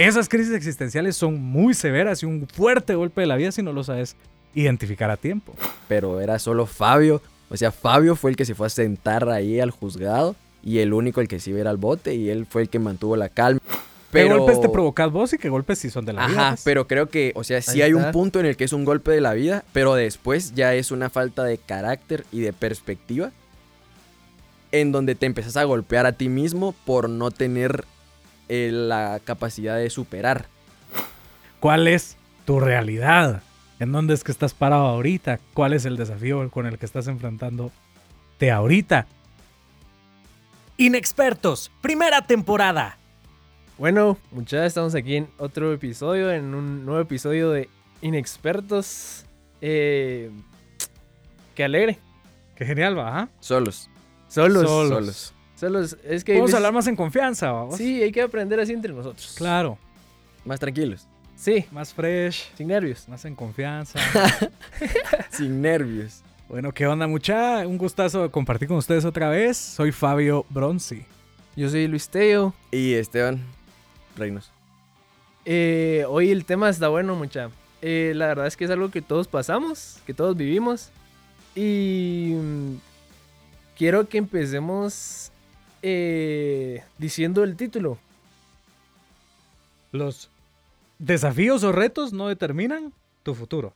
Esas crisis existenciales son muy severas y un fuerte golpe de la vida si no lo sabes identificar a tiempo. Pero era solo Fabio. O sea, Fabio fue el que se fue a sentar ahí al juzgado y el único el que se iba a ir al bote y él fue el que mantuvo la calma. ¿Qué Pero... golpes te provocas vos y qué golpes sí son de la vida? Ajá, pues? pero creo que, o sea, sí hay un punto en el que es un golpe de la vida, pero después ya es una falta de carácter y de perspectiva en donde te empezás a golpear a ti mismo por no tener eh, la capacidad de superar. ¿Cuál es tu realidad? ¿En dónde es que estás parado ahorita? ¿Cuál es el desafío con el que estás enfrentando de ahorita? Inexpertos, primera temporada. Bueno, muchachos, estamos aquí en otro episodio, en un nuevo episodio de Inexpertos. Eh, qué alegre. Qué genial, va. Solos. Solos. Solos. Solos. Es que. Vamos a hablar más en confianza, vamos. Sí, hay que aprender así entre nosotros. Claro. Más tranquilos. Sí, Más fresh, sin nervios. más en confianza. Sin nervios. bueno, ¿qué onda, mucha? Un gustazo compartir con ustedes otra vez. Soy Fabio Bronzi. Yo soy Luis Teo. Y Esteban Reinos. Eh, hoy el tema está bueno, mucha. Eh, la verdad es que es algo que todos pasamos, que todos vivimos. Y mm, quiero que empecemos eh, diciendo el título. Los desafíos o retos no determinan tu futuro.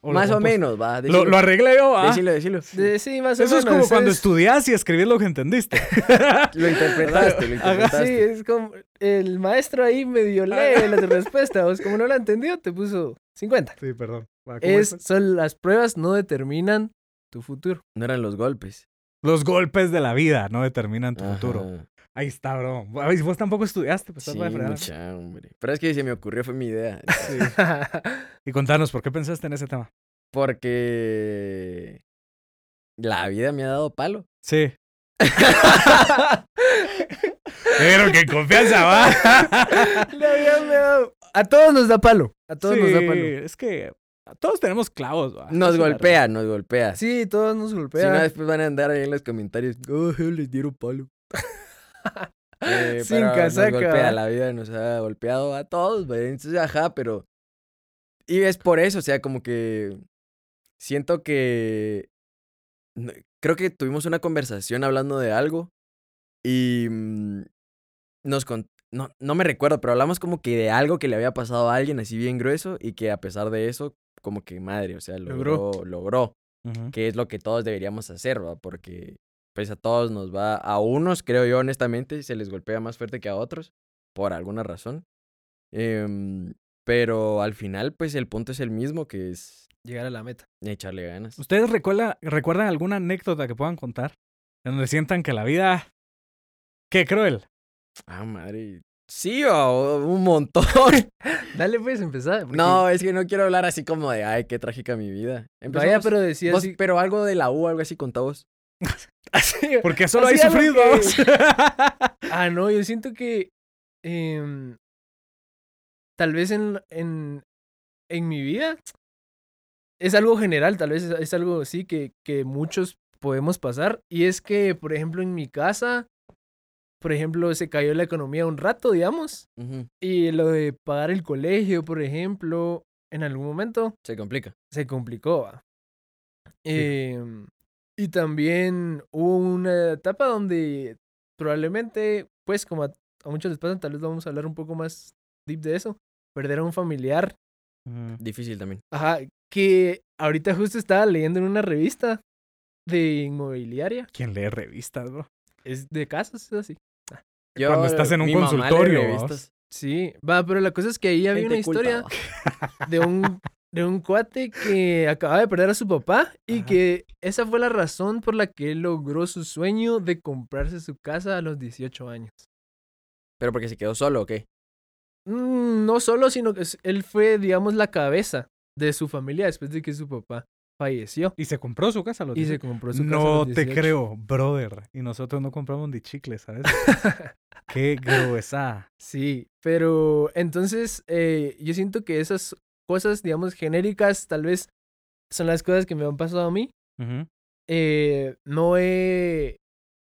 O Más o menos, va. Lo, Decilo, lo arreglé yo, ¿ah? decilo, decilo. De- sí, más o Eso es menos, como cuando es- estudias y escribís lo que entendiste. Lo interpretaste, lo interpretaste. sí, es como el maestro ahí medio lee la respuesta. Vos, como no la entendió, te puso 50. sí, perdón. Va, ¿cómo Es, es? son las pruebas no determinan tu futuro. No eran los golpes. Los golpes de la vida no determinan tu Ajá. futuro. Ahí está, bro. Vos tampoco estudiaste, pues Sí, estás fregar. mucha, hombre. Pero es que se me ocurrió, fue mi idea. Y contanos, ¿por qué pensaste en ese tema? Porque la vida me ha dado palo. Sí. Pero que confianza va. La vida me da- A todos nos da palo. A todos nos da Sí, palo. Es que todos tenemos clavos. Nos es golpea, nos golpea. Sí, todos nos Si golpean. no, después van a andar ahí en los comentarios. Oh, les dieron palo. Eh, Sin pero casaca, Nos golpea, la vida nos ha golpeado a todos. Entonces, ajá, pero. Y es por eso, o sea, como que. Siento que. Creo que tuvimos una conversación hablando de algo. Y. mm, Nos con- No, no me recuerdo, pero hablamos como que de algo que le había pasado a alguien así bien grueso. Y que a pesar de eso, como que madre, o sea, Logró. logró. Que es lo que todos deberíamos hacer, ¿va? Porque pues a todos nos va, a unos creo yo honestamente, se les golpea más fuerte que a otros, por alguna razón. Em, pero al final pues el punto es el mismo, que es Llegar a la meta. echarle ganas. ¿Ustedes recuerda- recuerdan alguna anécdota que puedan contar? En donde sientan que la vida. ¡Qué cruel! Ah, madre. Sí, o un montón. Dale, pues, empezar. porque- no, es que no quiero hablar así como de, ay, qué trágica mi vida. Vaya, Empezamos- pero decía vos- así. pero algo de la U, algo así contá vos. Porque solo hay sufrido. que-. Ah, no, yo siento que. em, tal vez en, en, en mi vida. Es algo general, tal vez es, es algo así que, que muchos podemos pasar. Y es que, por ejemplo, en mi casa. Por ejemplo, se cayó la economía un rato, digamos. Y lo de pagar el colegio, por ejemplo, en algún momento Se complica. se complicó. ¿va? Em, y también hubo una etapa donde probablemente, pues como a, a muchos les pasa, tal vez vamos a hablar un poco más deep de eso, perder a un familiar. Difícil también. Ajá, que ahorita justo estaba leyendo en una revista de inmobiliaria. ¿Quién lee revistas, bro? Es de casas, es así. Yo, estás en un consultorio. Sí, va, pero la cosa es que ahí había Gente una historia de un, de un cuate que acaba de perder a su papá y Ajá. que esa fue la razón por la que él logró su sueño de comprarse su casa a los 18 años. Pero porque se quedó solo, ¿o qué? Mm, no solo, sino que él fue, digamos, la cabeza de su familia después de que su papá falleció. Y se compró su casa. a los Y se 18. compró su casa. a No te 18. creo, brother. Y nosotros no compramos ni chicles, ¿sabes? Qué gruesa. Sí, pero entonces eh, yo siento que esas cosas, digamos, genéricas, tal vez son las cosas que me han pasado a mí. Eh, no he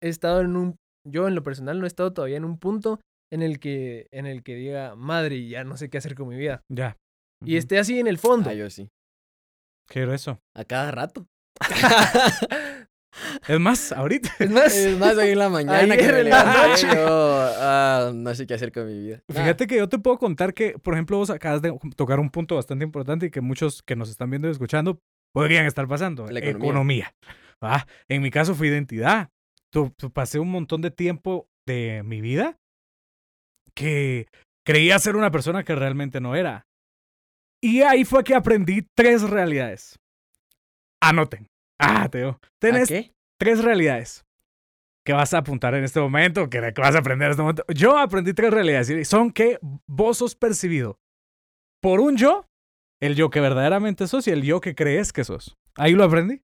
estado en un, yo en lo personal no he estado todavía en un punto en el que, en el que diga, madre, ya no sé qué hacer con mi vida. Ya. Y Ujú. esté así en el fondo. Ah, yo sí. Qué grueso. A cada rato. Es más, ahorita. Es más, Es más, hoy en la mañana que en la noche. yo, ah, no sé qué hacer con mi vida. Fíjate que yo te puedo contar que, por ejemplo, vos acabas de tocar un punto bastante importante y que muchos que nos están viendo y escuchando podrían estar pasando. La economía. economía. ¿va? En mi caso fue identidad. Tu- tu- pasé un montón de tiempo de mi vida que creía ser una persona que realmente no era. Y ahí fue que aprendí tres realidades. Anoten. Ah, Teo. ¿A Tenés qué? tres realidades que vas a apuntar en este momento, que vas a aprender en este momento. Yo aprendí tres realidades y son que vos sos percibido por un yo, el yo que verdaderamente sos y el yo que crees que sos. Ahí lo aprendí.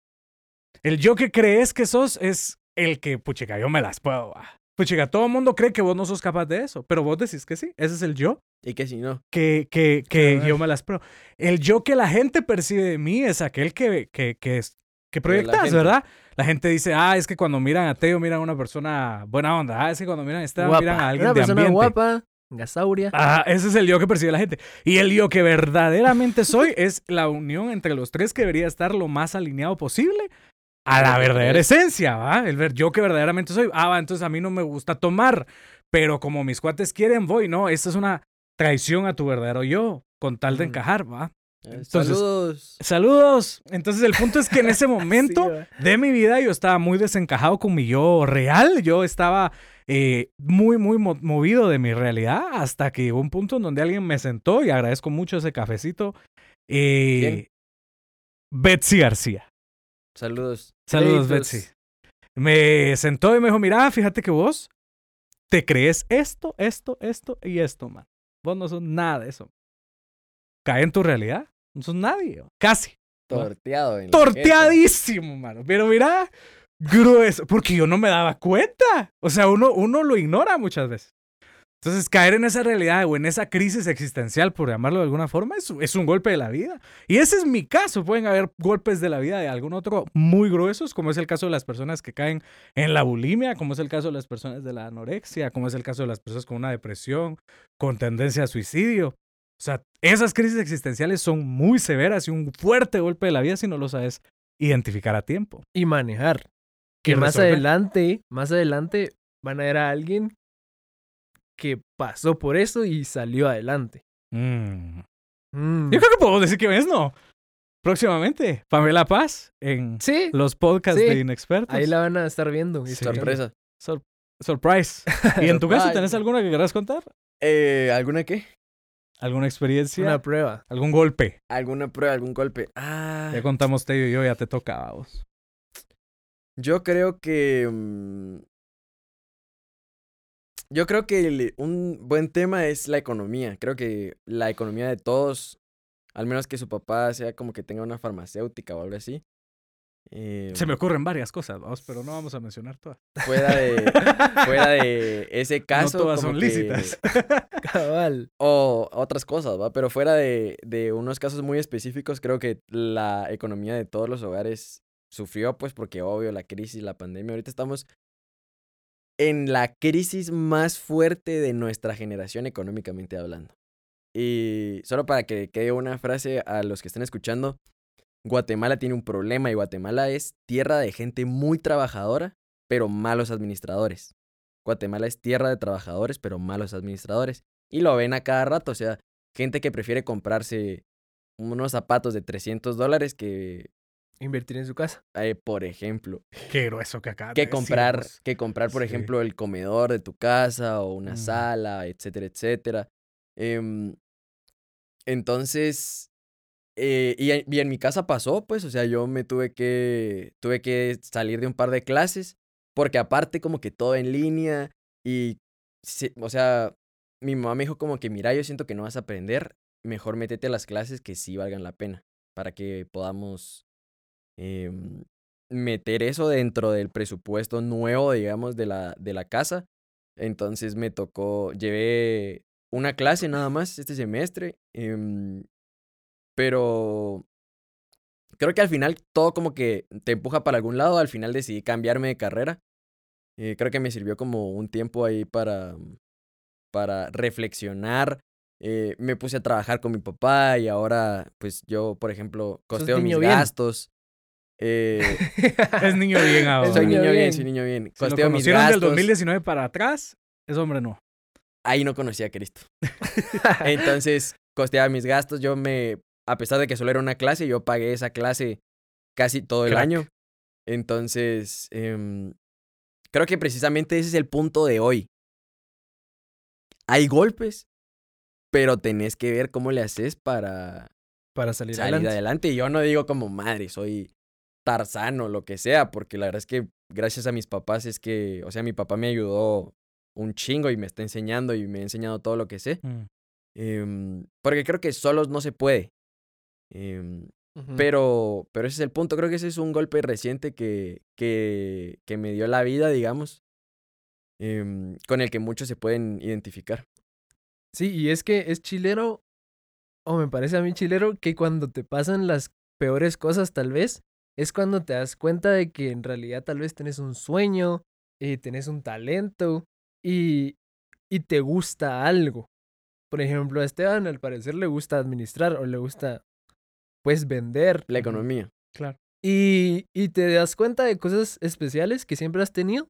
El yo que crees que sos es el que, puchica, yo me las puedo. Va. Puchica, todo el mundo cree que vos no sos capaz de eso, pero vos decís que sí. Ese es el yo ¿Y qué si no? que, que, que yo me las pruebo. El yo que la gente percibe de mí es aquel que, que, que, es- que la proyectas, gente. ¿verdad? La gente dice, ah, es que cuando miran a Teo miran a una persona buena onda. Ah, es que cuando miran a Esteban guapa. miran a alguien Una de persona ambiente. guapa, gasauria. Ah, ese es el yo que percibe la gente. Y el yo que verdaderamente soy es la unión entre los tres que debería estar lo más alineado posible a la verdadera esencia, ¿va? El ver yo que verdaderamente soy. Ah, va, entonces a mí no me gusta tomar, pero como mis cuates quieren, voy. No, esta es una traición a tu verdadero yo, con tal de encajar, ¿va? Eh, Entonces- Saludos. Saludos. Entonces el punto es que en ese momento Sí, de mi vida yo estaba muy desencajado con mi yo real. Yo estaba eh, muy, muy mo- movido de mi realidad hasta que llegó un punto en donde alguien me sentó y agradezco mucho ese cafecito. eh. Betsy García. Saludos. Saludos, Créditos. Betsy. Me sentó y me dijo, mira, fíjate que vos te crees esto, esto, esto y esto, man. Vos no sos nada de eso. Cae en tu realidad. No sos nadie. Casi. Torteado. en torteadísimo, mano. Pero mira, grueso, porque yo no me daba cuenta. O sea, uno, uno lo ignora muchas veces. Entonces, caer en esa realidad o en esa crisis existencial, por llamarlo de alguna forma, es, es un golpe de la vida. Y ese es mi caso. Pueden haber golpes de la vida de algún otro muy gruesos, como es el caso de las personas que caen en la bulimia, como es el caso de las personas de la anorexia, como es el caso de las personas con una depresión, con tendencia a suicidio. O sea, esas crisis existenciales son muy severas y un fuerte golpe de la vida si no lo sabes identificar a tiempo. Y manejar. Y Que más adelante, más adelante van a ver a alguien que pasó por eso y salió adelante. Mm. Mm. Yo creo que podemos decir que ves, ¿no? Próximamente, Pamela Paz en Sí, los podcasts Sí. de Inexpertos. ahí la van a estar viendo. y Sí. escuchando. Sorpresa. Sor- surprise. ¿Y en tu caso tenés alguna que querrás contar? Eh, ¿Alguna qué? ¿Alguna experiencia? Una prueba. ¿Algún golpe? ¿Alguna prueba, algún golpe? Ah, Ya contamos Teo y yo, ya te toca a vos. yo creo que... mm, Yo creo que el- un buen tema es la economía. Creo que la economía de todos, al menos que su papá sea como que tenga una farmacéutica o algo así. eh, Se me ocurren varias cosas, vamos, pero no vamos a mencionar todas. fuera de, fuera de ese caso. no todas como son que- lícitas. Cabal. o otras cosas, ¿va? Pero fuera de, de unos casos muy específicos, creo que la economía de todos los hogares sufrió, pues porque obvio la crisis, la pandemia, ahorita estamos en la crisis más fuerte de nuestra generación económicamente hablando. Y solo para que quede una frase a los que estén escuchando, Guatemala tiene un problema y Guatemala es tierra de gente muy trabajadora, pero malos administradores. Guatemala es tierra de trabajadores, pero malos administradores. Y lo ven a cada rato, o sea, gente que prefiere comprarse unos zapatos de 300 dólares que, Invertir en su casa. eh, por ejemplo, Qué grueso que acá. que comprar, que comprar, por Sí. ejemplo, el comedor de tu casa o una Mm. sala, etcétera, etcétera. Em, entonces, eh, y, en- y en mi casa pasó, pues, o sea, yo me tuve que, tuve que salir de un par de clases, porque aparte como que todo en línea y, sí, o sea, mi mamá me dijo como que, mira, yo siento que no vas a aprender, mejor métete a las clases que sí valgan la pena, para que podamos em, meter eso dentro del presupuesto nuevo, digamos, de la, de la casa. Entonces me tocó, llevé una clase nada más este semestre, em, pero creo que al final todo como que te empuja para algún lado, al final decidí cambiarme de carrera. Eh, creo que me sirvió como un tiempo ahí para, para reflexionar. Eh, me puse a trabajar con mi papá y ahora, pues yo, por ejemplo, costeo mis bien. gastos. Eh, Es niño bien ahora. soy niño bien, bien. soy niño bien. Si lo Costeo mis conocieron del gastos. 2019 para atrás, es hombre no. Ahí no conocía a Cristo. Entonces, costeaba mis gastos. Yo me, a pesar de que solo era una clase, yo pagué esa clase casi todo el Crack. año. Entonces, em, creo que precisamente ese es el punto de hoy. Hay golpes, pero tenés que ver cómo le haces para Para salir, salir adelante. adelante. Y yo no digo como madre, soy Tarzán o lo que sea, porque la verdad es que gracias a mis papás es que, o sea, mi papá me ayudó un chingo y me está enseñando y me ha enseñado todo lo que sé. Mm. Em, porque creo que solos no se puede. Em, pero, pero ese es el punto. Creo que ese es un golpe reciente que, que, que me dio la vida, digamos, em, con el que muchos se pueden identificar. Sí, y es que es chilero, o me parece a mí chilero, que cuando te pasan las peores cosas tal vez, es cuando te das cuenta de que en realidad tal vez tenés un sueño, y tenés un talento y, y te gusta algo. Por ejemplo, a Esteban al parecer le gusta administrar o le gusta pues vender. La economía. Claro. Y, y te das cuenta de cosas especiales que siempre has tenido,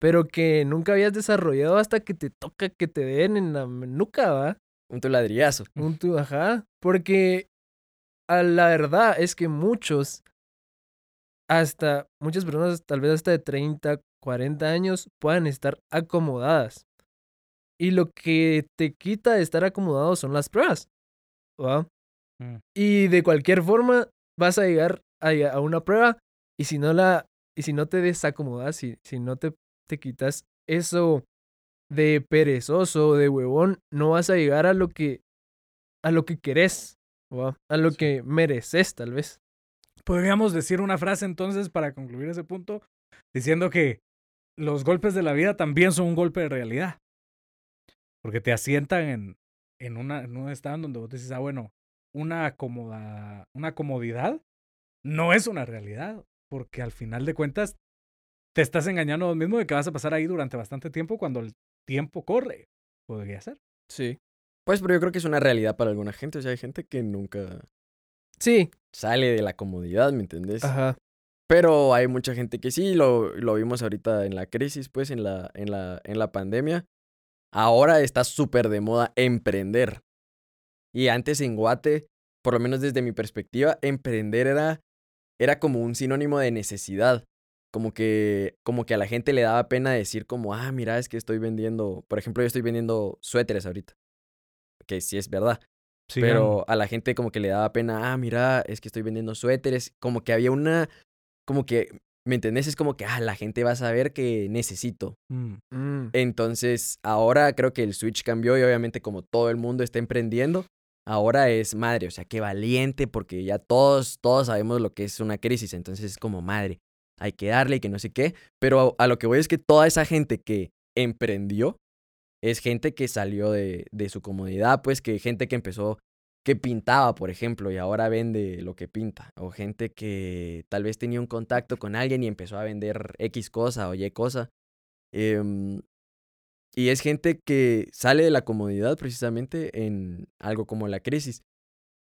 pero que nunca habías desarrollado hasta que te toca que te den en la nuca, ¿va? Un tu ladrillazo. Un tu, ajá. Porque a la verdad es que muchos, hasta muchas personas, tal vez hasta de 30, 40 años, puedan estar acomodadas. Y lo que te quita de estar acomodado son las pruebas. ¿va? Mm. Y de cualquier forma vas a llegar a, a una prueba y si no la y si no te desacomodas, si, si no te, te quitas eso de perezoso, de huevón, no vas a llegar a lo que a lo que querés, ¿va? a lo Sí. que mereces tal vez. Podríamos decir una frase entonces para concluir ese punto, diciendo que los golpes de la vida también son un golpe de realidad. Porque te asientan en, en, una, en un estado donde vos decís, ah, bueno, una, acomoda, una comodidad no es una realidad. Porque al final de cuentas te estás engañando a vos mismo de que vas a pasar ahí durante bastante tiempo cuando el tiempo corre. Podría ser. Sí. Pues, pero yo creo que es una realidad para alguna gente. O sea, hay gente que nunca Sí, sale de la comodidad, ¿me entendés? ajá. Pero hay mucha gente que sí, lo, lo vimos ahorita en la crisis, pues, en la, en la, en la pandemia. Ahora está súper de moda emprender. Y antes en Guate, por lo menos desde mi perspectiva, emprender era, era como un sinónimo de necesidad. Como que, como que a la gente le daba pena decir como, ah, mira, es que estoy vendiendo, por ejemplo, yo estoy vendiendo suéteres ahorita. Que sí es verdad. Pero a la gente como que le daba pena, ah, mira, es que estoy vendiendo suéteres. Como que había una, como que, ¿me entendés? Es como que, ah, la gente va a saber que necesito. Mm. Mm. Entonces, ahora creo que el switch cambió y obviamente como todo el mundo está emprendiendo, ahora es madre, o sea, qué valiente porque ya todos, todos sabemos lo que es una crisis, entonces es como madre, hay que darle y que no sé qué, pero a lo que voy es que toda esa gente que emprendió es gente que salió de, de su comodidad, pues que gente que empezó, que pintaba, por ejemplo, y ahora vende lo que pinta, o gente que tal vez tenía un contacto con alguien y empezó a vender X cosa o Y cosa. Em, y es gente que sale de la comodidad precisamente en algo como la crisis.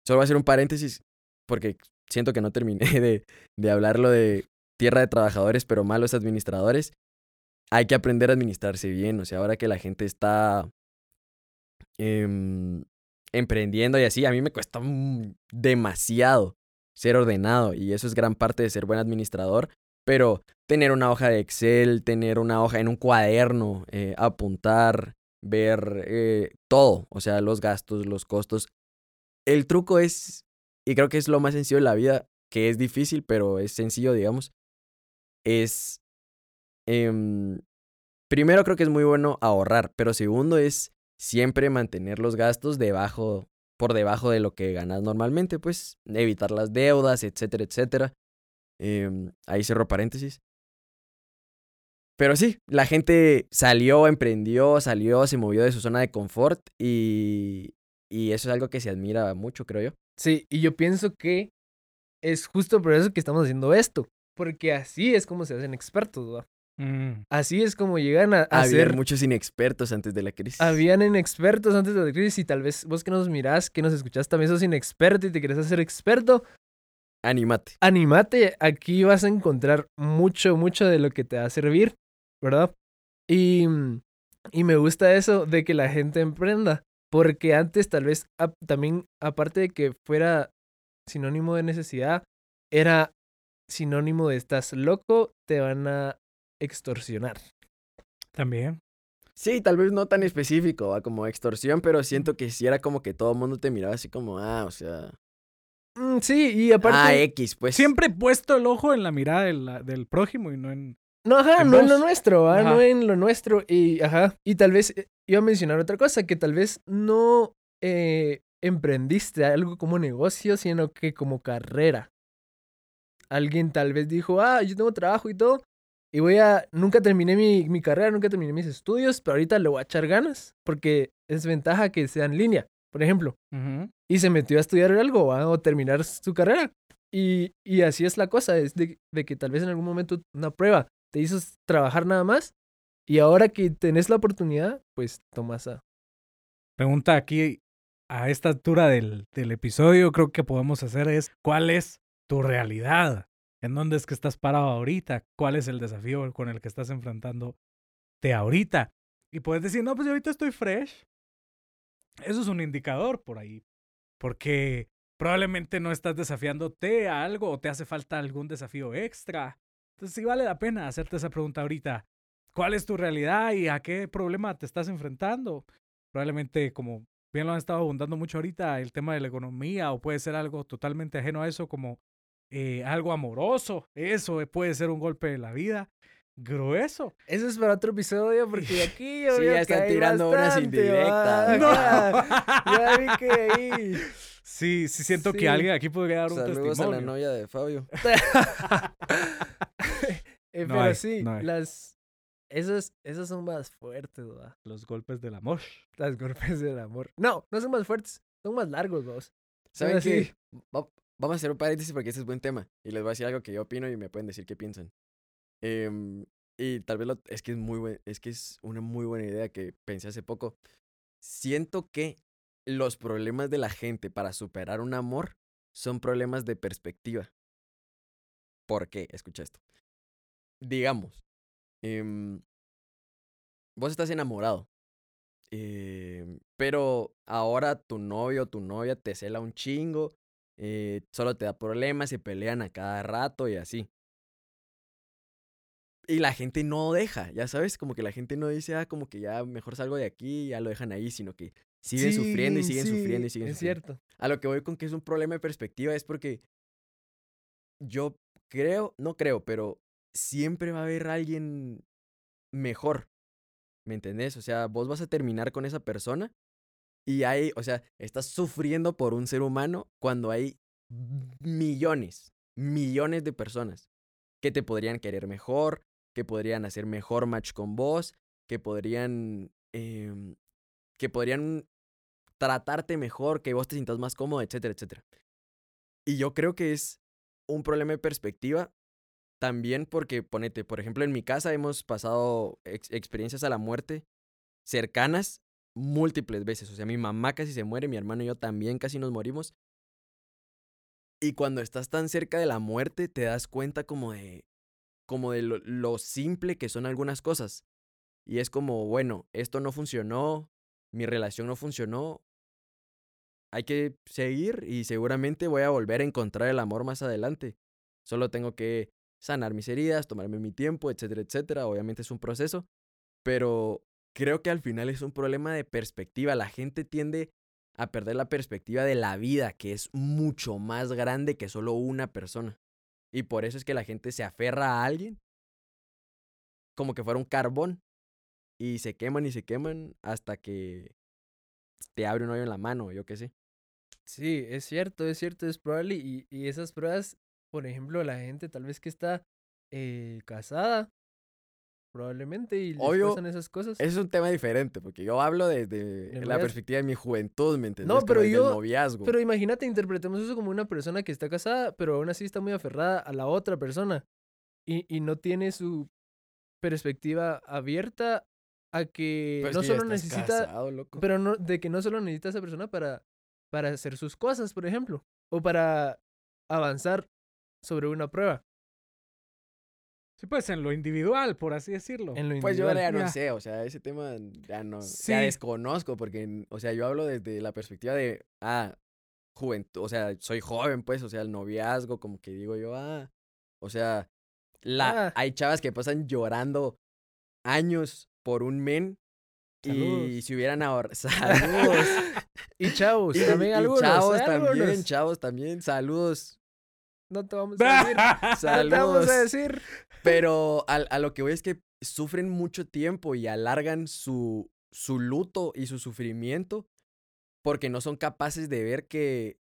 Solo voy a hacer un paréntesis porque siento que no terminé de, de hablarlo de tierra de trabajadores pero malos administradores. Hay que aprender a administrarse bien. O sea, ahora que la gente está em, emprendiendo y así, a mí me cuesta demasiado ser ordenado y eso es gran parte de ser buen administrador. Pero tener una hoja de Excel, tener una hoja en un cuaderno, eh, apuntar, ver eh, todo, o sea, los gastos, los costos. El truco es, y creo que es lo más sencillo de la vida, que es difícil, pero es sencillo, digamos, es, em, primero creo que es muy bueno ahorrar, pero segundo es siempre mantener los gastos debajo, por debajo de lo que ganas normalmente, pues evitar las deudas, etcétera, etcétera. Em, ahí cerro paréntesis. Pero sí, la gente salió, emprendió, salió, se movió de su zona de confort y, y eso es algo que se admira mucho, creo yo. Sí, y yo pienso que es justo por eso que estamos haciendo esto. Porque así es como se hacen expertos, ¿va? Mm. Así es como llegan a, a ser... muchos inexpertos antes de la crisis. Habían inexpertos antes de la crisis y tal vez vos que nos mirás, que nos escuchás, también sos inexperto y te querés hacer experto, Animate. anímate, aquí vas a encontrar mucho, mucho de lo que te va a servir, ¿verdad? Y, y me gusta eso de que la gente emprenda, porque antes tal vez también, aparte de que fuera sinónimo de necesidad, era sinónimo de estás loco, te van a extorsionar. También. Sí, tal vez no tan específico, ¿va? como extorsión, pero siento que sí era como que todo el mundo te miraba así como, ah, o sea. Mm, sí, y aparte... Ah, X, pues. Siempre he puesto el ojo en la mirada del, del prójimo y no en. No, ajá, en no en lo nuestro, ¿va? Ajá. no en lo nuestro. Y, ajá, y tal vez eh, iba a mencionar otra cosa, que tal vez no eh, emprendiste algo como negocio, sino que como carrera. Alguien tal vez dijo, ah, yo tengo trabajo y todo, y voy a, nunca terminé mi, mi carrera, nunca terminé mis estudios, pero ahorita le voy a echar ganas, porque es ventaja que sea en línea, por ejemplo. Y se metió a estudiar algo, ¿va? o terminar su carrera. Y, y así es la cosa, es de, de que tal vez en algún momento una prueba te hizo trabajar nada más y ahora que tenés la oportunidad, pues tomas a... Pregunta aquí a esta altura del, del episodio, creo que podemos hacer es: ¿cuál es tu realidad? ¿En dónde es que estás parado ahorita? ¿Cuál es el desafío con el que estás enfrentando de ahorita? Y puedes decir, no, pues yo ahorita estoy fresh. Eso es un indicador por ahí. Porque probablemente no estás desafiándote a algo o te hace falta algún desafío extra. Entonces sí vale la pena hacerte esa pregunta ahorita. ¿Cuál es tu realidad y a qué problema te estás enfrentando? Probablemente, como bien lo han estado abundando mucho ahorita, el tema de la economía o puede ser algo totalmente ajeno a eso como eh, algo amoroso. Eso eh, puede ser un golpe de la vida grueso. Eso es para otro episodio porque aquí yo Sí, veo ya que están hay tirando unas bastante, indirectas. ¿va? No. Ya vi que ahí... Sí, sí siento Sí. que alguien aquí podría dar un Saludos a la testimonio. novia de Fabio. Eh, No pero hay, sí, no las... Esas, esas son más fuertes, ¿va? Los golpes del amor. Las golpes del amor. No, no son más fuertes, son más largos, vos. ¿Saben qué? Va- Vamos a hacer un paréntesis porque este es buen tema. Y les voy a decir algo que yo opino y me pueden decir qué piensan. Em, y tal vez lo, es que es muy buen, es que es una muy buena idea que pensé hace poco. Siento que los problemas de la gente para superar un amor son problemas de perspectiva. ¿Por qué? Escucha esto. Digamos, em, vos estás enamorado. em, pero ahora tu novio o tu novia te cela un chingo, eh, solo te da problemas, se pelean a cada rato y así. Y la gente no deja, ya sabes, como que la gente no dice, ah, como que ya mejor salgo de aquí, ya lo dejan ahí, sino que siguen sufriendo y siguen sí, sufriendo y siguen Es sufriendo. cierto. A lo que voy con que es un problema de perspectiva es porque yo creo, no creo, pero siempre va a haber alguien mejor. ¿Me entendés? O sea, vos vas a terminar con esa persona y hay, o sea, estás sufriendo por un ser humano cuando hay millones, millones de personas que te podrían querer mejor, que podrían hacer mejor match con vos, que podrían, em, que podrían tratarte mejor, que vos te sientas más cómodo, etcétera, etcétera. Y yo creo que es un problema de perspectiva también porque, ponete, por ejemplo, en mi casa hemos pasado ex- experiencias a la muerte cercanas múltiples veces. O sea, mi mamá casi se muere, mi hermano y yo también casi nos morimos. Y cuando estás tan cerca de la muerte, te das cuenta como de, como de lo, lo simple que son algunas cosas. Y es como, bueno, esto no funcionó, mi relación no funcionó. Hay que seguir y seguramente voy a volver a encontrar el amor más adelante. Solo tengo que sanar mis heridas, tomarme mi tiempo, etcétera, etcétera. Obviamente es un proceso, pero creo que al final es un problema de perspectiva. La gente tiende a perder la perspectiva de la vida, que es mucho más grande que solo una persona. Y por eso es que la gente se aferra a alguien como que fuera un carbón. Y se queman y se queman hasta que te abre un hoyo en la mano, yo qué sé. Sí, es cierto, es cierto, es probable. Y, y esas pruebas, por ejemplo, la gente tal vez que está eh, casada, probablemente, y les Obvio, pasan esas cosas. Es un tema diferente, porque yo hablo desde la perspectiva de mi juventud, ¿me entiendes? No, Como pero el yo- noviazgo. Pero imagínate, interpretemos eso como una persona que está casada, pero aún así está muy aferrada a la otra persona. Y, y no tiene su perspectiva abierta a que no que solo necesita, casado, loco. pero no, de que no solo necesita a esa persona para, para hacer sus cosas, por ejemplo, o para avanzar sobre una prueba. Sí, pues en lo individual, por así decirlo. En lo Pues yo ya no Ya. sé, o sea, ese tema ya no, Sí. ya desconozco, porque, o sea, yo hablo desde la perspectiva de, ah, juventud, o sea, soy joven, pues, o sea, el noviazgo, como que digo yo, ah, o sea, la, Ah. hay chavas que pasan llorando años por un men y Saludos. si hubieran ahorrado, saludos. Y chavos, y, también y algunos. chavos ¿eh? también, chavos también, saludos. No te vamos a decir. No te vamos Saludos. a decir. Pero a, a lo que voy es que sufren mucho tiempo y alargan su, su luto y su sufrimiento porque no son capaces de ver que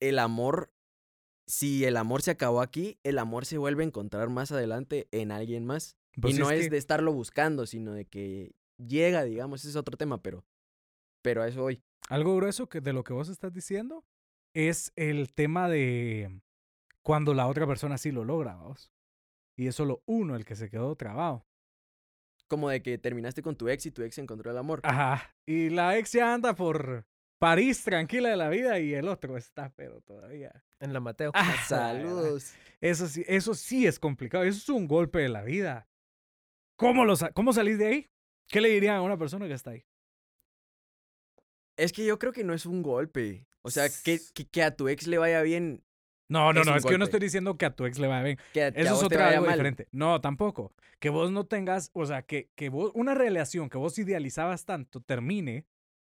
el amor, si el amor se acabó aquí, el amor se vuelve a encontrar más adelante en alguien más. Pues y no es, que- de estarlo buscando, sino de que llega, digamos, ese es otro tema, pero, pero a eso voy. Algo grueso que de lo que vos estás diciendo es el tema de cuando la otra persona sí lo logra, vos. Y es solo uno el que se quedó trabado. Como de que terminaste con tu ex y tu ex encontró el amor. Ajá. Y la ex ya anda por París tranquila de la vida y el otro está, pero todavía. En la Mateo. Ah, Saludos. Eso sí, eso sí es complicado. Eso es un golpe de la vida. ¿Cómo, lo sa- ¿Cómo salís de ahí? ¿Qué le dirían a una persona que está ahí? Es que yo creo que no es un golpe. O sea, que, que, que a tu ex le vaya bien, No, no, Es no, es que yo no estoy diciendo que a tu ex le vaya bien. que Eso es otra algo mal. diferente. No, tampoco. Que vos no tengas, o sea, que, que vos, una relación que vos idealizabas tanto termine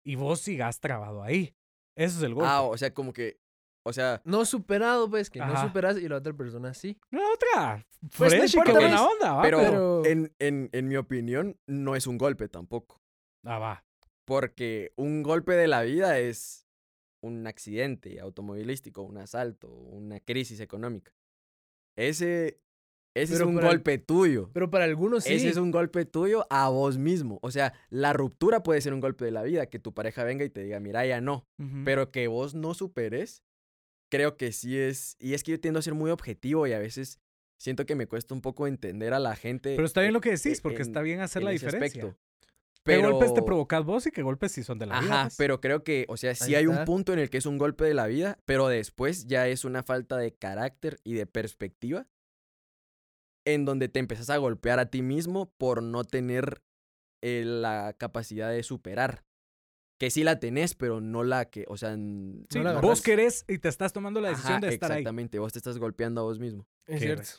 y vos sigas trabado ahí. Eso es el golpe. Ah, o sea, como que, o sea, No superado, pues, que no superas y la otra persona sí. La otra. Pues no fresh y importa, buena onda, va. pero, pero- En, en, en mi opinión, no es un golpe tampoco. Ah, va. Porque un golpe de la vida es un accidente automovilístico, un asalto, una crisis económica. Ese, ese es un el- golpe tuyo. Pero para algunos sí. Ese es un golpe tuyo a vos mismo. O sea, la ruptura puede ser un golpe de la vida, que tu pareja venga y te diga, mira, ya no. Pero que vos no superes, creo que sí es. Y es que yo tiendo a ser muy objetivo y a veces siento que me cuesta un poco entender a la gente. Pero está bien e- lo que decís, e- porque en- está bien hacer la diferencia. aspecto. ¿Qué Pero, golpes te provocas vos y qué golpes sí son de la vida? Ajá, pues? pero creo que, o sea, sí hay un punto en el que es un golpe de la vida, pero después ya es una falta de carácter y de perspectiva en donde te empezás a golpear a ti mismo por no tener eh, la capacidad de superar. Que sí la tenés, pero no la que, o sea, Sí, no la vos querés y te estás tomando la decisión Ajá, de estar ahí. exactamente, vos te estás golpeando a vos mismo. Es Qué cierto.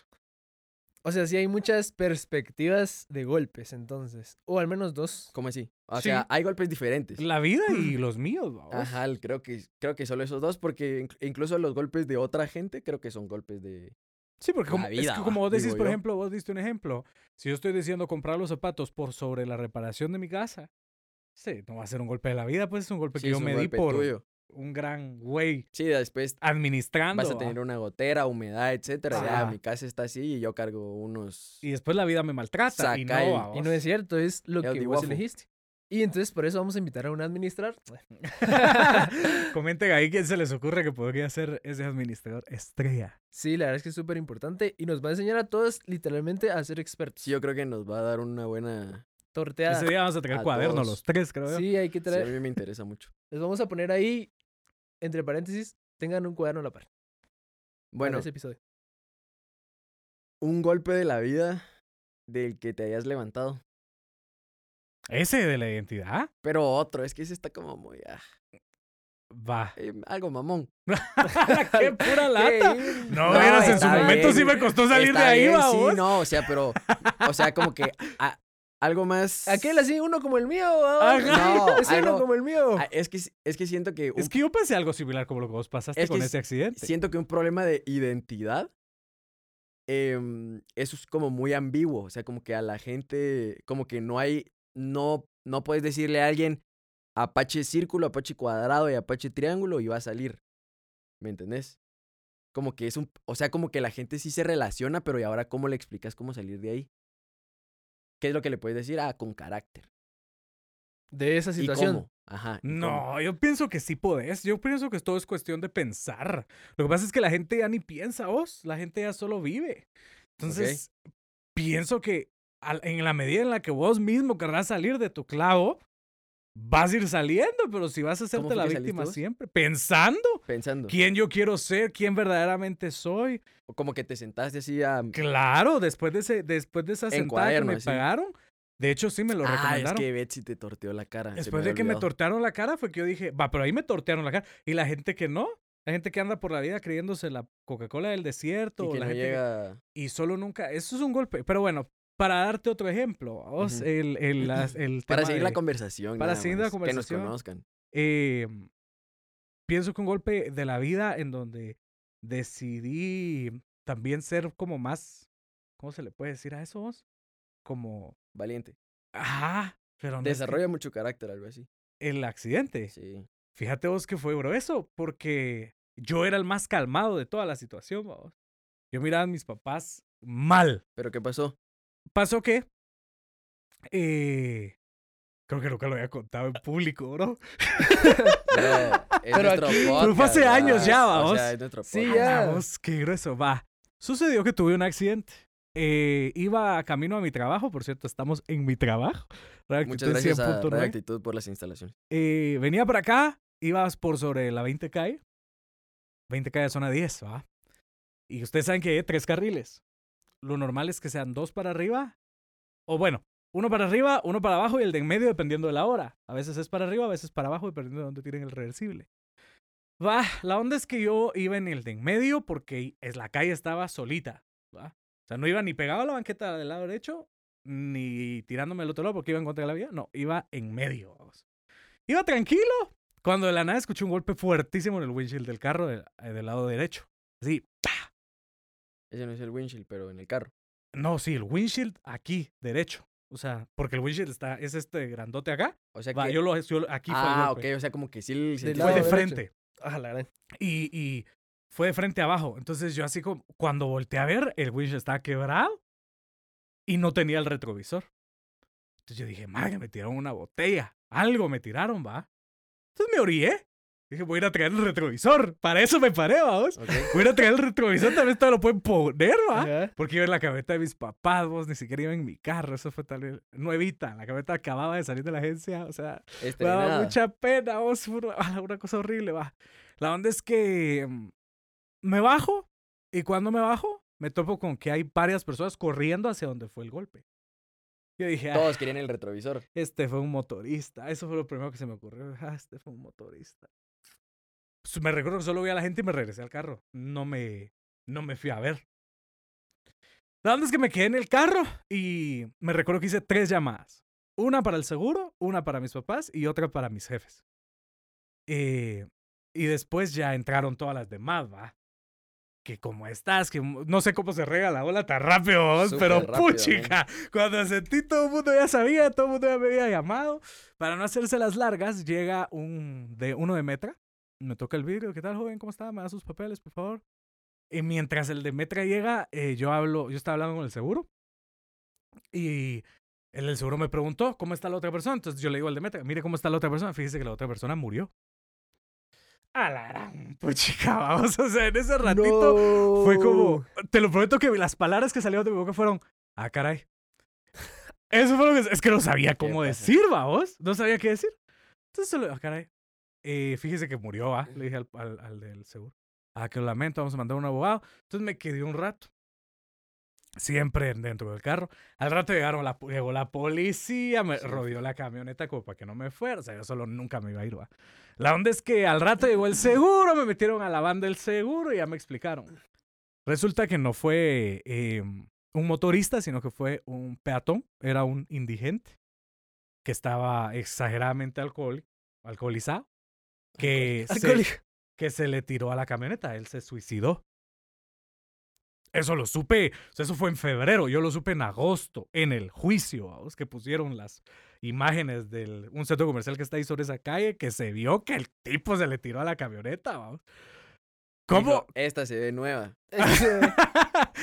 O sea, sí hay muchas perspectivas de golpes, entonces. O al menos dos. ¿Cómo así? O Sí. sea, hay golpes diferentes. La vida y los míos, vamos. Ajá, creo que, creo que solo esos dos, porque inc- incluso los golpes de otra gente creo que son golpes de... Sí, porque la como, es vida, que va, como vos decís, por yo. ejemplo, vos diste un ejemplo. Si yo estoy diciendo comprar los zapatos por sobre la reparación de mi casa, sí, no va a ser un golpe de la vida, pues es un golpe Sí, que es yo un me di por tuyo. Un gran güey Sí, después administrando. vas a tener una gotera, humedad, etcétera. Ya, Ajá. mi casa está así y yo cargo unos... Y después la vida me maltrata. y no, Saca el- ¿va, Y no es cierto, es lo El que vos elegiste. Y entonces por eso vamos a invitar a un administrador. Comenten ahí quién se les ocurre que podría ser ese administrador estrella. Sí, la verdad es que es súper importante y nos va a enseñar a todos literalmente a ser expertos. Sí, yo creo que nos va a dar una buena... Torteada. Ese día vamos a tener A cuaderno todos. los tres, creo yo. Sí, hay que Sí, a traer. mí me interesa mucho. Les vamos a poner ahí, entre paréntesis, tengan un cuaderno a la par. para Bueno, ese episodio. un golpe de la vida del que te hayas levantado. Ese de la identidad Pero otro, es que ese está como muy... ah, va. eh, algo mamón. ¡Qué pura lata! ¿Qué? No, No, verás, en su momento bien. sí me costó salir Está de ahí, bien, va, sí, vos. no, o sea, pero... O sea, como que a- algo más... Aquel así, uno como el mío. Ajá. No, es uno como el mío. Ah, es, que, es que siento que... un Es que yo pensé algo similar como lo que vos pasaste Es que con ese accidente. siento que un problema de identidad em, eso es como muy ambiguo. O sea, como que a la gente, como que no hay, no, no puedes decirle a alguien Apache círculo, Apache cuadrado y Apache triángulo y va a salir. ¿Me entendés? Como que es un, o sea, como que la gente sí se relaciona, pero ¿y ahora cómo le explicas cómo salir de ahí? ¿Qué es lo que le puedes decir? Ah, con carácter. De esa ¿Y situación. cómo? Ajá. ¿y cómo? No, yo pienso que sí podés. Yo pienso que todo es cuestión de pensar. Lo que pasa es que la gente ya ni piensa vos. La gente ya solo vive. Entonces, pienso que en la medida en la que vos mismo querrás salir de tu clavo, vas a ir saliendo, pero si vas a hacerte la víctima siempre, pensando Pensando. quién yo quiero ser, quién verdaderamente soy. O como que te sentaste así a. Claro, después de, ese, después de esa En sentada que me así. pagaron, de hecho sí me lo ah, es recomendaron. que Betsy te torteó la cara. Después de que me tortearon la cara fue que yo dije, va, pero ahí me tortearon la cara. Y la gente que no, la gente que anda por la vida creyéndose la Coca-Cola del desierto, Y que la no gente que- llega. y solo nunca, eso es un golpe. Pero bueno, para darte otro ejemplo, vos, Ujú. el, el, las- el Para seguir la conversación. para seguir la más, Que conversación. nos conozcan. eh, pienso que un golpe de la vida en donde decidí también ser como más, ¿cómo se le puede decir a eso vos? Como, Valiente. ajá, pero no es que- Desarrolla mucho carácter, algo así. el accidente. Sí. Fíjate vos que fue grueso, porque yo era el más calmado de toda la situación, vamos. Yo miraba a mis papás mal. ¿Pero qué pasó? Pasó que, eh, creo que nunca lo había contado en público. No, Pero aquí- Pero fue hace años ya, O vamos. sea, es nuestro Sí, ya. Vamos, qué grueso, va. Sucedió que tuve un accidente. Eh, iba camino a mi trabajo, por cierto, estamos en mi trabajo. Muchas gracias a 100.9. Radio Actitud por las instalaciones. Eh, venía para acá, ibas por sobre la 20 calle. 20 calle zona 10, ¿va? Y ustedes saben que hay tres carriles. Lo normal es que sean dos para arriba, o bueno, uno para arriba, uno para abajo y el de en medio dependiendo de la hora. A veces es para arriba, a veces para abajo, dependiendo de dónde tienen el reversible. Va, la onda es que yo iba en el de en medio porque es, la calle estaba solita, ¿va? O sea, no iba ni pegado a la banqueta del lado derecho, ni tirándome al otro lado porque iba en contra de la vía. No, iba en medio. Iba tranquilo cuando de la nada escuché un golpe fuertísimo en el windshield del carro del, eh, del lado derecho. Así. Ese no es el windshield, pero en el carro. No, sí, el windshield aquí, derecho. O sea, porque el windshield está, es este grandote acá. O sea Va, que... yo lo, yo- aquí fue el ah, ok. golpe. O sea, como que sí... el- Fue de derecho. frente. Ah, la gran. Y, y fue de frente abajo. Entonces yo así como, cuando volteé a ver, el windshield estaba quebrado y no tenía el retrovisor. Entonces yo dije, madre, me tiraron una botella. Algo me tiraron, va. Entonces me orillé. Dije, voy a ir a traer el retrovisor. Para eso me paré, vamos. Voy a ir a traer el retrovisor, también esto lo pueden poner, va. Porque iba en la camioneta de mis papás, vos ni siquiera iba en mi carro. Eso fue tal vez nuevita. La camioneta acababa de salir de la agencia. O sea, me daba mucha pena, vos, fue una, una cosa horrible, va. La onda es que mm, me bajo y cuando me bajo me topo con que hay varias personas corriendo hacia donde fue el golpe. Yo dije, ah, Todos querían el retrovisor. este fue un motorista. Eso fue lo primero que se me ocurrió. Ah, este fue un motorista. Me recuerdo que solo vi a la gente y me regresé al carro. No me, no me fui a ver. La onda es que me quedé en el carro y me recuerdo que hice tres llamadas. Una para el seguro, una para mis papás y otra para mis jefes. Eh, y después ya entraron todas las demás, ¿va? Que como estás, que no sé cómo se rega la bola tan rápido, Súper pero rápido, puchica, cuando sentí todo el mundo ya sabía, todo el mundo ya me había llamado. Para no hacerse las largas, llega un de uno de Metra, me toca el vidrio, ¿qué tal, joven? ¿Cómo está? ¿Me da sus papeles, por favor? Y mientras el de Metra llega, eh, yo hablo, yo estaba hablando con el seguro y el del seguro me preguntó, ¿cómo está la otra persona? Entonces yo le digo al de Metra, mire cómo está la otra persona, fíjese que la otra persona murió. A la gran puchica, vamos, o sea, en ese ratito fue como, te lo prometo que las palabras que salieron de mi boca fueron, ah, caray. Eso fue lo que, es que no sabía cómo decir, vamos, no sabía qué decir. Entonces, solo, ah, caray. Eh, fíjese que murió, ¿ah? Le dije al, al, al del seguro. Ah, que lo lamento, vamos a mandar a un abogado. Entonces me quedé un rato. Siempre dentro del carro. Al rato llegaron la, llegó la policía, me rodeó la camioneta como para que no me fuera. O sea, yo solo nunca me iba a ir, ¿va? La onda es que al rato llegó el seguro, me metieron a la banda del seguro y ya me explicaron. Resulta que no fue eh, un motorista, sino que fue un peatón, era un indigente que estaba exageradamente alcohol, alcoholizado, que se, que se le tiró a la camioneta, él se suicidó. Eso lo supe, eso fue en febrero, yo lo supe en agosto, en el juicio, vamos, que pusieron las imágenes de un centro comercial que está ahí sobre esa calle, que se vio que el tipo se le tiró a la camioneta, vamos. ¿Cómo? Dijo, Esta se ve nueva.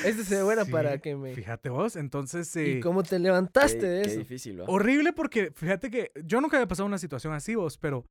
Este se ve- buena Sí, para que me... Fíjate vos, entonces... ¿Y eh, cómo te Qué, levantaste de qué eso? difícil, ¿va? Horrible porque, fíjate que yo nunca había pasado una situación así, vos, pero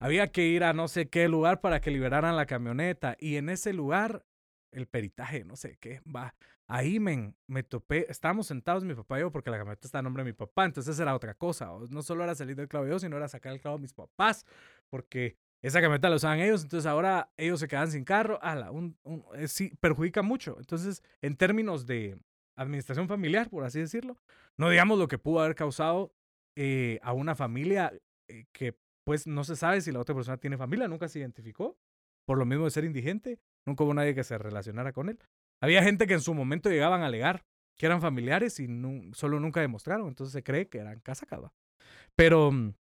había que ir a no sé qué lugar para que liberaran la camioneta. Y en ese lugar el peritaje, no sé qué, va. Ahí me topé, estábamos sentados mi papá y yo porque la camioneta está a nombre de mi papá, entonces era otra cosa. No solo era salir del clavo yo, sino era sacar el clavo de mis papás, porque esa camioneta la usaban ellos, entonces ahora ellos se quedan sin carro, un- eh, sí, perjudica mucho. Entonces, en términos de administración familiar, por así decirlo, no digamos lo que pudo haber causado eh, a una familia eh, que pues no se sabe si la otra persona tiene familia, nunca se identificó, por lo mismo de ser indigente, nunca hubo nadie que se relacionara con él. Había gente que en su momento llegaban a alegar que eran familiares y solo nunca demostraron, entonces se cree que eran casacados. Pero mm,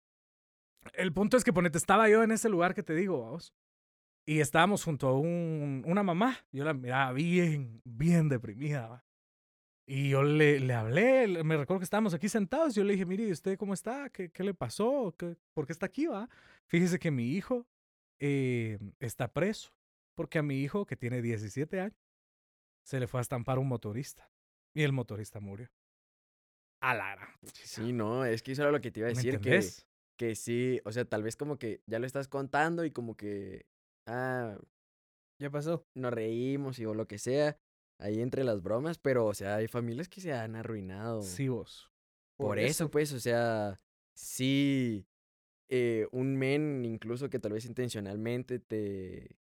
el punto es que ponete, estaba yo en ese lugar que te digo, vamos, y estábamos junto a un- una mamá, yo la miraba bien, bien deprimida. Y yo le, le hablé, me recuerdo que estábamos aquí sentados. Yo le dije, mire, ¿y usted cómo está? ¿Qué, qué le pasó? ¿Qué- ¿Por qué está aquí, va? Fíjese que mi hijo eh, está preso. Porque a mi hijo, que tiene 17 años, se le fue a estampar un motorista. Y el motorista murió. A la gran puchica. Sí, no, es que eso era lo que te iba a ¿Me decir. Que, que sí, o sea, tal vez como que ya lo estás contando y como que, ah, Ya pasó. nos reímos y o lo que sea, ahí entre las bromas, pero, o sea, hay familias que se han arruinado. Sí, vos. Por, por eso, eso. pues, o sea, sí, eh, un men incluso que tal vez intencionalmente te,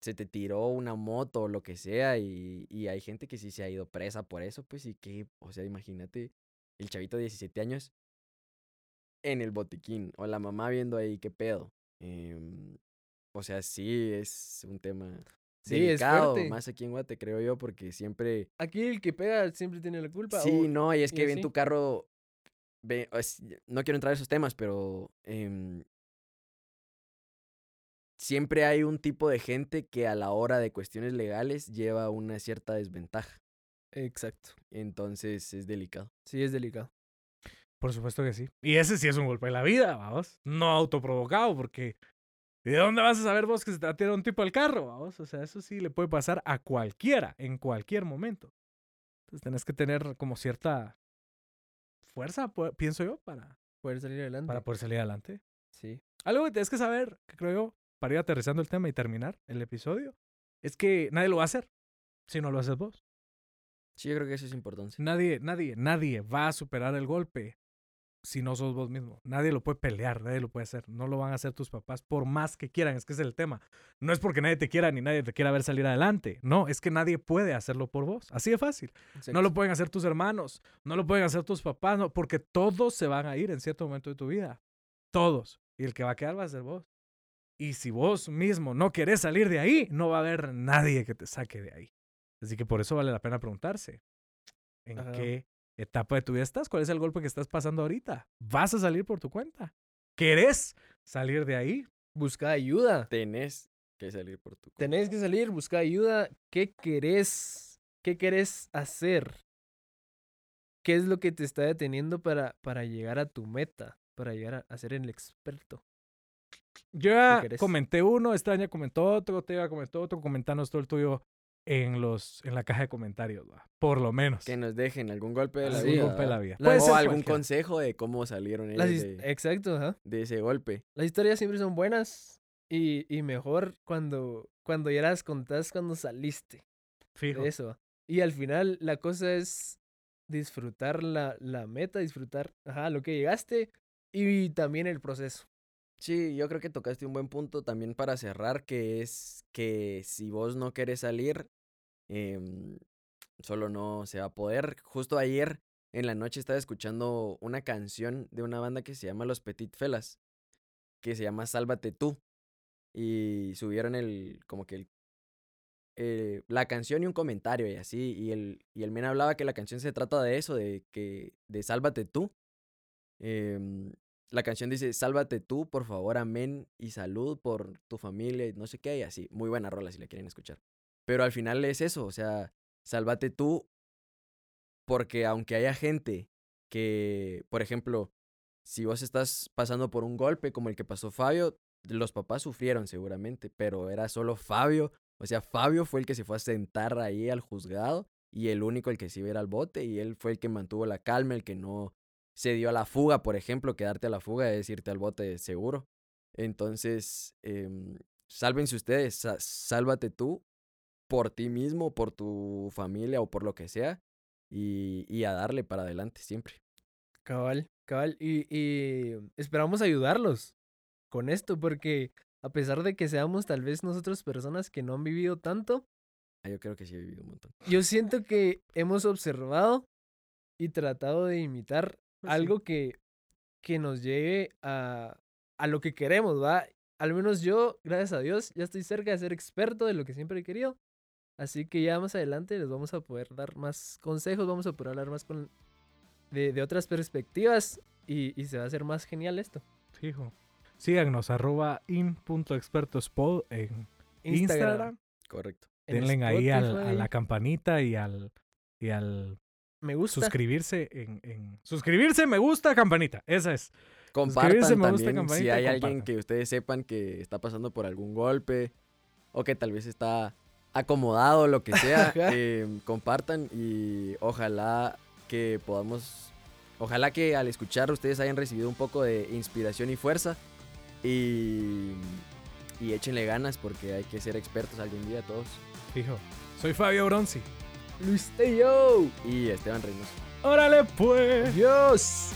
se te tiró una moto o lo que sea y, y hay gente que sí se ha ido presa por eso, pues, y que, o sea, imagínate el chavito de 17 años en el botiquín o la mamá viendo ahí qué pedo. Em, o sea, sí, es un tema Sí, es fuerte. más aquí en Guate, creo yo, porque siempre... Aquí el que pega siempre tiene la culpa. Sí, o- no, y es y que ven así. tu carro. Ve, es- no quiero entrar a esos temas, pero em, siempre hay un tipo de gente que a la hora de cuestiones legales lleva una cierta desventaja. Exacto. Entonces es delicado. Sí, es delicado. Por supuesto que sí. Y ese sí es un golpe de la vida, vamos. No autoprovocado, porque ¿de dónde vas a saber vos que se te va a tirar un tipo al carro, vamos? O sea, eso sí le puede pasar a cualquiera, en cualquier momento. Entonces tenés que tener como cierta fuerza, pienso yo, para, Poder salir adelante. para poder salir adelante. Sí. Algo que tienes que saber, que creo yo, para ir aterrizando el tema y terminar el episodio, es que nadie lo va a hacer si no lo haces vos. Sí, yo creo que eso es importante. Nadie, nadie, nadie va a superar el golpe si no sos vos mismo. Nadie lo puede pelear, nadie lo puede hacer. No lo van a hacer tus papás por más que quieran. Es que es el tema. No es porque nadie te quiera ni nadie te quiera ver salir adelante. No, es que nadie puede hacerlo por vos. Así de fácil. No lo pueden hacer tus hermanos, no lo pueden hacer tus papás, no, porque todos se van a ir en cierto momento de tu vida. Todos. Y el que va a quedar va a ser vos. Y si vos mismo no querés salir de ahí, no va a haber nadie que te saque de ahí. Así que por eso vale la pena preguntarse, ¿en Ajá. qué etapa de tu vida estás? ¿Cuál es el golpe que estás pasando ahorita? ¿Vas a salir por tu cuenta? ¿Querés salir de ahí? Busca ayuda. Tenés que salir por tu cuenta. Tenés que salir, buscar ayuda. ¿Qué querés? ¿Qué querés hacer? ¿Qué es lo que te está deteniendo para, para llegar a tu meta? Para llegar a, a ser el experto. Yo ya comenté uno, este año comentó otro, Teo comentó otro, comentanos todo el tuyo en, los, en la caja de comentarios, va. por lo menos. Que nos dejen algún golpe de la Algún vida. golpe de la ¿va? vida. Puede O ser algún consejo de cómo salieron ellos de, Exacto, ajá. de ese golpe. Las historias siempre son buenas y, y mejor cuando, cuando ya las contás cuando saliste Fijo. de eso. Y al final la cosa es disfrutar la, la meta, disfrutar ajá, lo que llegaste y también el proceso. Sí, yo creo que tocaste un buen punto también para cerrar, que es que si vos no querés salir, em, solo no se va a poder. Justo ayer en la noche estaba escuchando una canción de una banda que se llama Los Petit Felas, que se llama Sálvate tú. Y subieron el, como que el, eh, la canción y un comentario y así. Y el, y el men hablaba que la canción se trata de eso, de que, de Sálvate tú. Em, la canción dice, sálvate tú, por favor, amén, y salud por tu familia, y no sé qué, y así. Muy buena rola si la quieren escuchar. Pero al final es eso, o sea, sálvate tú, porque aunque haya gente que, por ejemplo, si vos estás pasando por un golpe como el que pasó Fabio, los papás sufrieron seguramente, pero era solo Fabio. O sea, Fabio fue el que se fue a sentar ahí al juzgado y el único el que se iba al bote y él fue el que mantuvo la calma, el que no se dio a la fuga, por ejemplo, quedarte a la fuga es irte al bote seguro. Entonces, em, sálvense ustedes, sálvate tú, por ti mismo, por tu familia o por lo que sea. Y, y a darle para adelante siempre. Cabal, cabal. Y, y esperamos ayudarlos con esto, porque a pesar de que seamos tal vez nosotros personas que no han vivido tanto, Ah, yo creo que sí he vivido un montón. yo siento que hemos observado y tratado de imitar Pues sí. algo que, que nos llegue a, a lo que queremos, ¿va? Al menos yo, gracias a Dios, ya estoy cerca de ser experto de lo que siempre he querido. Así que ya más adelante les vamos a poder dar más consejos, vamos a poder hablar más con, de, de otras perspectivas y, y se va a hacer más genial esto. Fijo. Síganos, arroba in.expertospod en Instagram. Correcto. en Denle ahí al- a la campanita y al, y al Me gusta. suscribirse en, en- Suscribirse, me gusta, campanita. Esa es. Compartan Suscribirse, me gusta, también si campanita, hay alguien que ustedes sepan que está pasando por algún golpe o que tal vez está acomodado, lo que sea, eh, compartan y ojalá que podamos, ojalá que al escuchar ustedes hayan recibido un poco de inspiración y fuerza y, y échenle ganas porque hay que ser expertos algún día todos. Fijo. Soy Fabio Bronzi. Luis Tello. Y Esteban Reynoso. Órale, pues. Adiós.